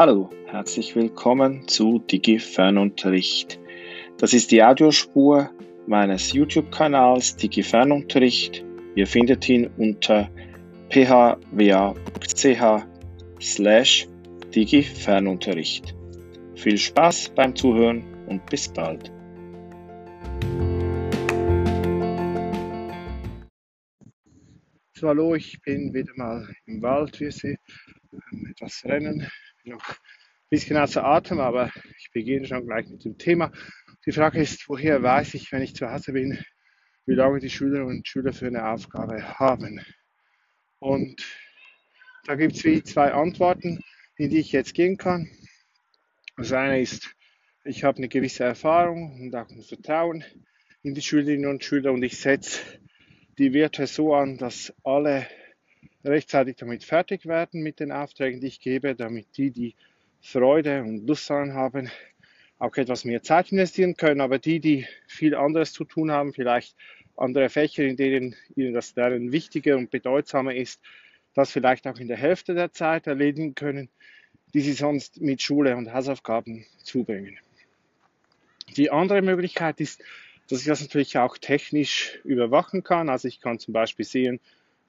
Hallo, herzlich willkommen zu Digi Fernunterricht. Das ist die Audiospur meines YouTube-Kanals Digi Fernunterricht. Ihr findet ihn unter phwa.ch slash Digi Fernunterricht. Viel Spaß beim Zuhören und bis bald. So, hallo, ich bin wieder mal im Wald, wie Sie etwas rennen noch ein bisschen außer Atem, aber ich beginne schon gleich mit dem Thema. Die Frage ist, woher weiß ich, wenn ich zu Hause bin, wie lange die Schülerinnen und Schüler für eine Aufgabe haben? Und da gibt es wie zwei Antworten, in die ich jetzt gehen kann. Das eine ist, ich habe eine gewisse Erfahrung und auch ein Vertrauen in die Schülerinnen und Schüler und ich setze die Werte so an, dass alle rechtzeitig damit fertig werden mit den Aufträgen, die ich gebe, damit die, die Freude und Lust daran haben, auch etwas mehr Zeit investieren können. Aber die, die viel anderes zu tun haben, vielleicht andere Fächer, in denen ihnen das Lernen wichtiger und bedeutsamer ist, das vielleicht auch in der Hälfte der Zeit erledigen können, die sie sonst mit Schule und Hausaufgaben zubringen. Die andere Möglichkeit ist, dass ich das natürlich auch technisch überwachen kann. Also ich kann zum Beispiel sehen,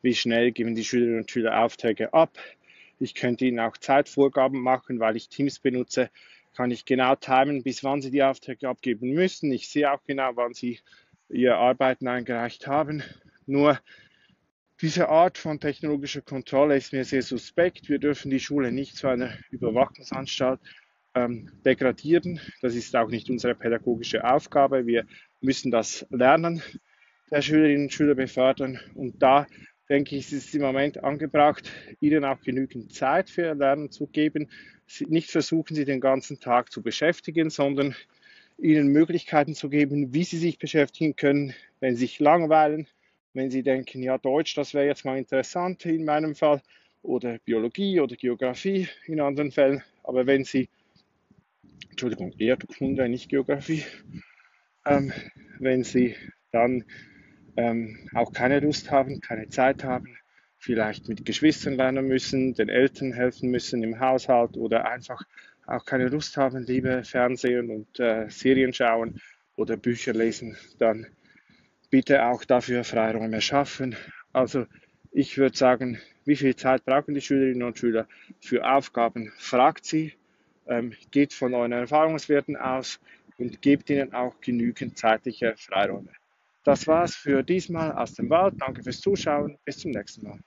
wie schnell geben die Schülerinnen und Schüler Aufträge ab. Ich könnte ihnen auch Zeitvorgaben machen, weil ich Teams benutze, kann ich genau timen, bis wann sie die Aufträge abgeben müssen. Ich sehe auch genau, wann sie ihre Arbeiten eingereicht haben. Nur diese Art von technologischer Kontrolle ist mir sehr suspekt. Wir dürfen die Schule nicht zu einer Überwachungsanstalt ähm, degradieren. Das ist auch nicht unsere pädagogische Aufgabe. Wir müssen das Lernen der Schülerinnen und Schüler befördern. Und da denke ich, ist es im Moment angebracht, ihnen auch genügend Zeit für ihr Lernen zu geben. Nicht versuchen, sie den ganzen Tag zu beschäftigen, sondern ihnen Möglichkeiten zu geben, wie sie sich beschäftigen können, wenn sie sich langweilen, wenn sie denken, ja, Deutsch, das wäre jetzt mal interessant in meinem Fall, oder Biologie oder Geografie in anderen Fällen. Aber wenn sie, Entschuldigung, Erdkunde, nicht Geografie, ähm, wenn sie dann ähm, auch keine Lust haben, keine Zeit haben, vielleicht mit Geschwistern lernen müssen, den Eltern helfen müssen im Haushalt oder einfach auch keine Lust haben, lieber Fernsehen und äh, Serien schauen oder Bücher lesen, dann bitte auch dafür Freiräume schaffen. Also ich würde sagen, wie viel Zeit brauchen die Schülerinnen und Schüler für Aufgaben? Fragt sie, ähm, geht von euren Erfahrungswerten aus und gebt ihnen auch genügend zeitliche Freiräume. Das war's für diesmal aus dem Wald. Danke fürs Zuschauen. Bis zum nächsten Mal.